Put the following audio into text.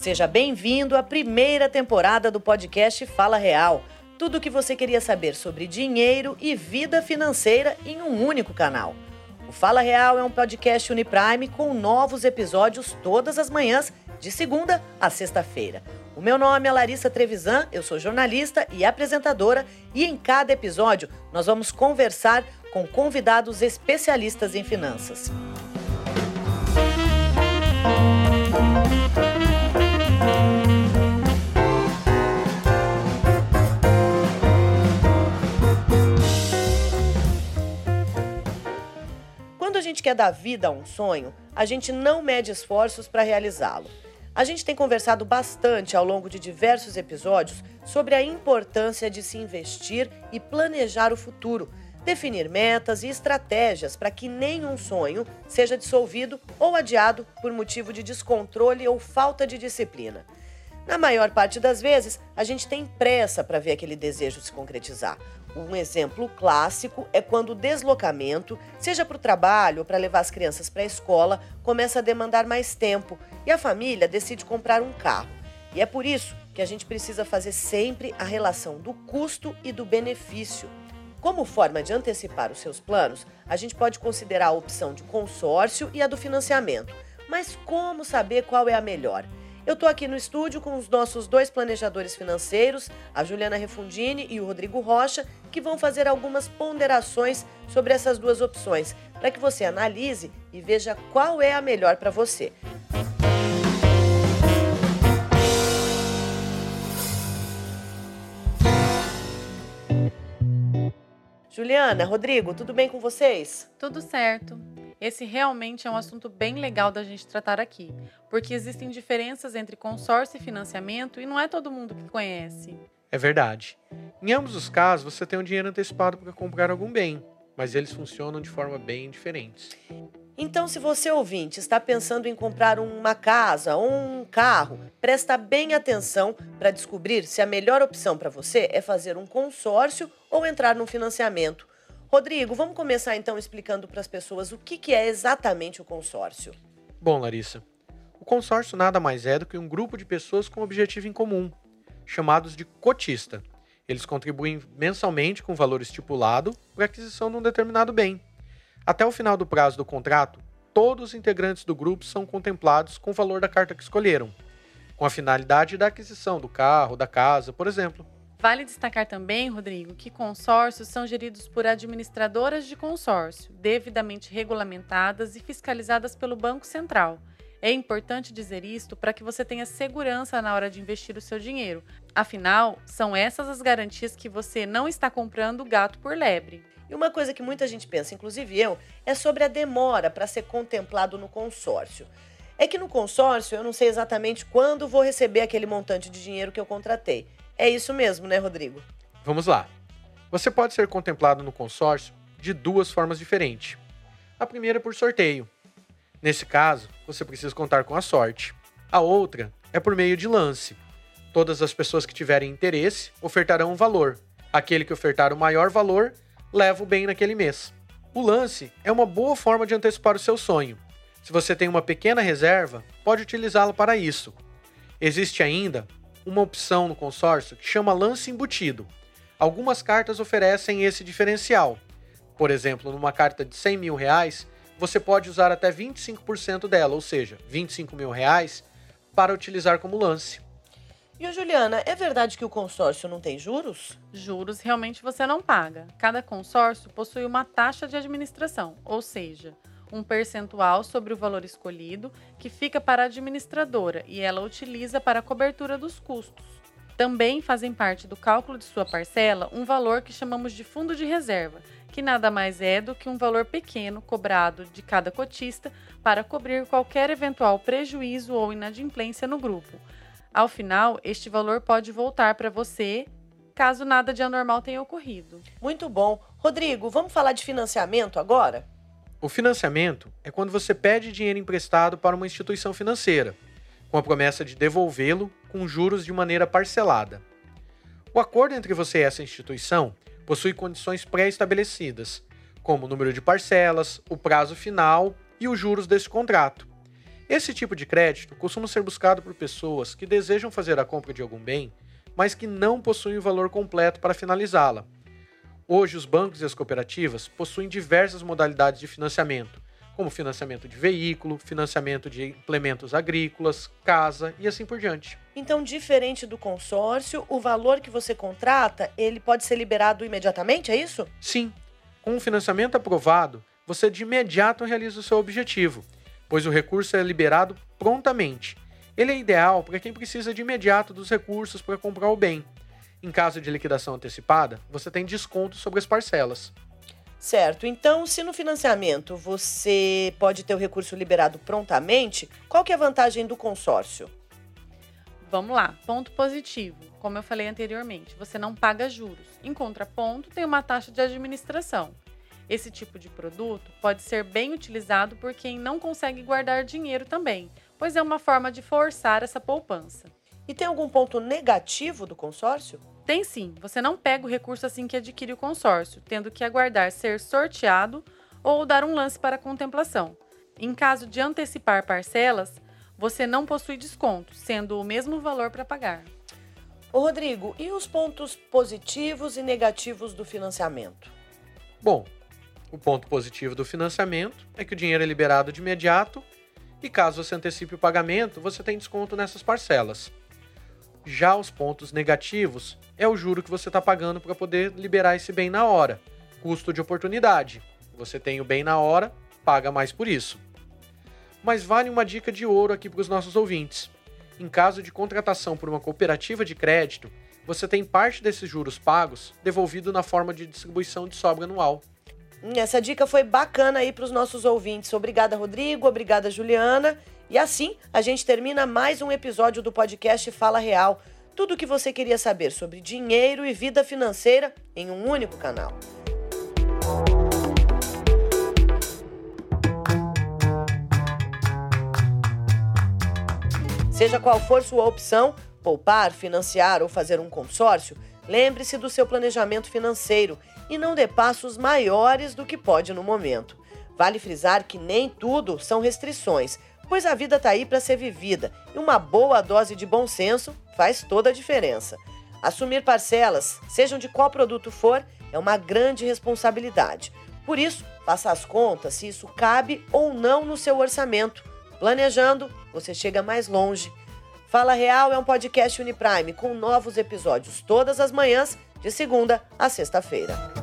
Seja bem-vindo à primeira temporada do podcast Fala Real. Tudo o que você queria saber sobre dinheiro e vida financeira em um único canal. O Fala Real é um podcast Uniprime com novos episódios todas as manhãs, de segunda a sexta-feira. O meu nome é Larissa Trevisan, eu sou jornalista e apresentadora, e em cada episódio nós vamos conversar com convidados especialistas em finanças. Quando a gente quer dar vida a um sonho, a gente não mede esforços para realizá-lo. A gente tem conversado bastante ao longo de diversos episódios sobre a importância de se investir e planejar o futuro, definir metas e estratégias para que nenhum sonho seja dissolvido ou adiado por motivo de descontrole ou falta de disciplina. Na maior parte das vezes, a gente tem pressa para ver aquele desejo se concretizar. Um exemplo clássico é quando o deslocamento, seja para o trabalho ou para levar as crianças para a escola, começa a demandar mais tempo e a família decide comprar um carro. E é por isso que a gente precisa fazer sempre a relação do custo e do benefício. Como forma de antecipar os seus planos, a gente pode considerar a opção de consórcio e a do financiamento. Mas como saber qual é a melhor? Eu estou aqui no estúdio com os nossos dois planejadores financeiros, a Juliana Refundini e o Rodrigo Rocha, que vão fazer algumas ponderações sobre essas duas opções, para que você analise e veja qual é a melhor para você. Juliana, Rodrigo, tudo bem com vocês? Tudo certo. Esse realmente é um assunto bem legal da gente tratar aqui, porque existem diferenças entre consórcio e financiamento e não é todo mundo que conhece. É verdade. Em ambos os casos, você tem um dinheiro antecipado para comprar algum bem, mas eles funcionam de forma bem diferente. Então, se você ouvinte está pensando em comprar uma casa ou um carro, presta bem atenção para descobrir se a melhor opção para você é fazer um consórcio ou entrar num financiamento. Rodrigo, vamos começar então explicando para as pessoas o que, que é exatamente o consórcio. Bom, Larissa, o consórcio nada mais é do que um grupo de pessoas com objetivo em comum, chamados de cotista. Eles contribuem mensalmente com valor estipulado para a aquisição de um determinado bem. Até o final do prazo do contrato, todos os integrantes do grupo são contemplados com o valor da carta que escolheram, com a finalidade da aquisição do carro, da casa, por exemplo. Vale destacar também, Rodrigo, que consórcios são geridos por administradoras de consórcio, devidamente regulamentadas e fiscalizadas pelo Banco Central. É importante dizer isto para que você tenha segurança na hora de investir o seu dinheiro. Afinal, são essas as garantias que você não está comprando gato por lebre. E uma coisa que muita gente pensa, inclusive eu, é sobre a demora para ser contemplado no consórcio. É que no consórcio eu não sei exatamente quando vou receber aquele montante de dinheiro que eu contratei. É isso mesmo, né, Rodrigo? Vamos lá. Você pode ser contemplado no consórcio de duas formas diferentes. A primeira é por sorteio. Nesse caso, você precisa contar com a sorte. A outra é por meio de lance. Todas as pessoas que tiverem interesse ofertarão um valor. Aquele que ofertar o maior valor leva o bem naquele mês. O lance é uma boa forma de antecipar o seu sonho. Se você tem uma pequena reserva, pode utilizá-lo para isso. Existe ainda uma opção no consórcio que chama lance embutido. Algumas cartas oferecem esse diferencial. Por exemplo, numa carta de 100 mil reais, você pode usar até 25% dela, ou seja, 25 mil reais, para utilizar como lance. E o Juliana, é verdade que o consórcio não tem juros? Juros realmente você não paga. Cada consórcio possui uma taxa de administração, ou seja, um percentual sobre o valor escolhido que fica para a administradora e ela utiliza para a cobertura dos custos. Também fazem parte do cálculo de sua parcela um valor que chamamos de fundo de reserva, que nada mais é do que um valor pequeno cobrado de cada cotista para cobrir qualquer eventual prejuízo ou inadimplência no grupo. Ao final, este valor pode voltar para você caso nada de anormal tenha ocorrido. Muito bom. Rodrigo, vamos falar de financiamento agora? O financiamento é quando você pede dinheiro emprestado para uma instituição financeira, com a promessa de devolvê-lo com juros de maneira parcelada. O acordo entre você e essa instituição possui condições pré-estabelecidas, como o número de parcelas, o prazo final e os juros desse contrato. Esse tipo de crédito costuma ser buscado por pessoas que desejam fazer a compra de algum bem, mas que não possuem o valor completo para finalizá-la. Hoje, os bancos e as cooperativas possuem diversas modalidades de financiamento, como financiamento de veículo, financiamento de implementos agrícolas, casa e assim por diante. Então, diferente do consórcio, o valor que você contrata, ele pode ser liberado imediatamente, é isso? Sim. Com o financiamento aprovado, você de imediato realiza o seu objetivo pois o recurso é liberado prontamente. Ele é ideal para quem precisa de imediato dos recursos para comprar o bem. Em caso de liquidação antecipada, você tem desconto sobre as parcelas. Certo. Então, se no financiamento você pode ter o recurso liberado prontamente, qual que é a vantagem do consórcio? Vamos lá, ponto positivo. Como eu falei anteriormente, você não paga juros. Em contraponto, tem uma taxa de administração. Esse tipo de produto pode ser bem utilizado por quem não consegue guardar dinheiro também, pois é uma forma de forçar essa poupança. E tem algum ponto negativo do consórcio? Tem sim. Você não pega o recurso assim que adquire o consórcio, tendo que aguardar ser sorteado ou dar um lance para contemplação. Em caso de antecipar parcelas, você não possui desconto, sendo o mesmo valor para pagar. Ô Rodrigo, e os pontos positivos e negativos do financiamento? Bom, o ponto positivo do financiamento é que o dinheiro é liberado de imediato e caso você antecipe o pagamento, você tem desconto nessas parcelas. Já os pontos negativos é o juro que você está pagando para poder liberar esse bem na hora. Custo de oportunidade. Você tem o bem na hora, paga mais por isso. Mas vale uma dica de ouro aqui para os nossos ouvintes. Em caso de contratação por uma cooperativa de crédito, você tem parte desses juros pagos devolvido na forma de distribuição de sobra anual. Essa dica foi bacana aí para os nossos ouvintes. Obrigada, Rodrigo. Obrigada, Juliana. E assim a gente termina mais um episódio do podcast Fala Real. Tudo o que você queria saber sobre dinheiro e vida financeira em um único canal. Seja qual for sua opção, poupar, financiar ou fazer um consórcio, lembre-se do seu planejamento financeiro e não dê passos maiores do que pode no momento. Vale frisar que nem tudo são restrições, pois a vida está aí para ser vivida e uma boa dose de bom senso faz toda a diferença. Assumir parcelas, sejam de qual produto for, é uma grande responsabilidade. Por isso, faça as contas se isso cabe ou não no seu orçamento. Planejando, você chega mais longe. Fala Real é um podcast Uniprime com novos episódios todas as manhãs, de segunda a sexta-feira.